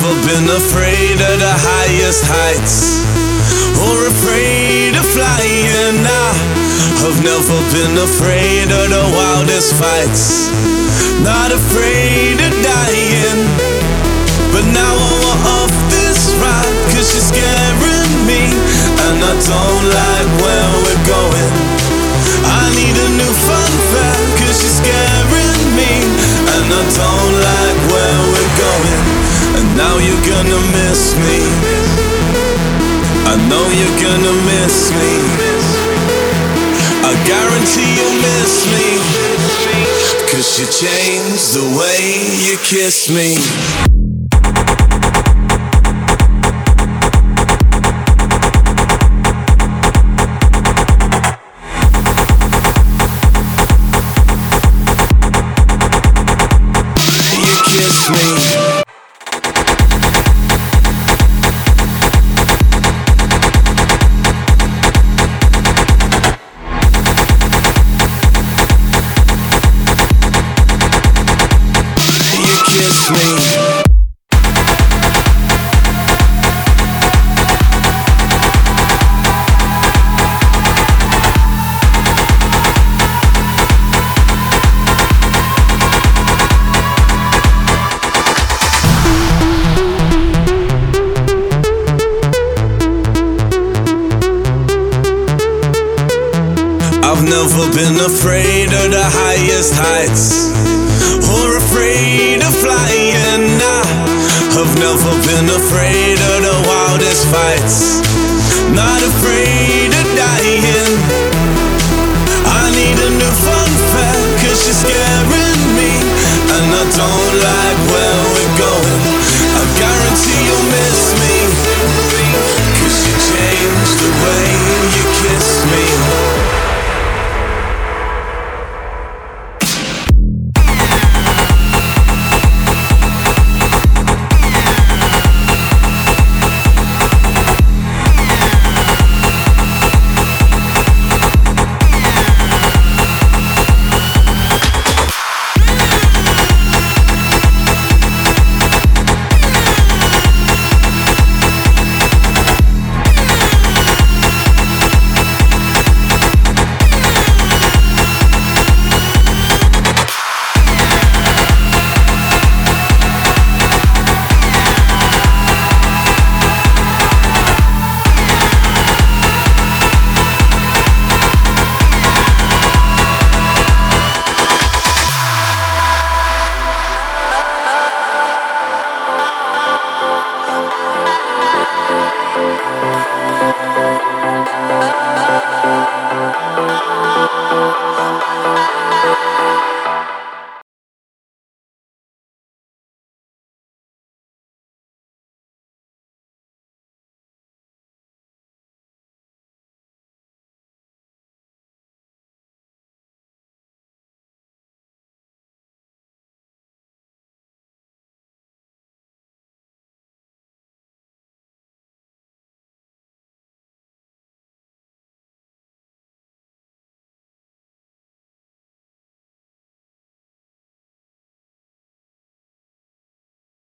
afraid of the highest heights or afraid of flying. I have never been afraid of the wildest fights, not afraid of dying. But now I want off this ride, cause you're scaring me, and I don't like where we're going. I need a new fun And now you're gonna miss me. I know you're gonna miss me. I guarantee you'll miss me. Cause you changed the way you kiss me. You kiss me. I've never been afraid of the highest heights or afraid of flying. I have never been afraid of the wildest fights, not afraid of dying. I need a new fun fact, cause you're scaring me, and I don't like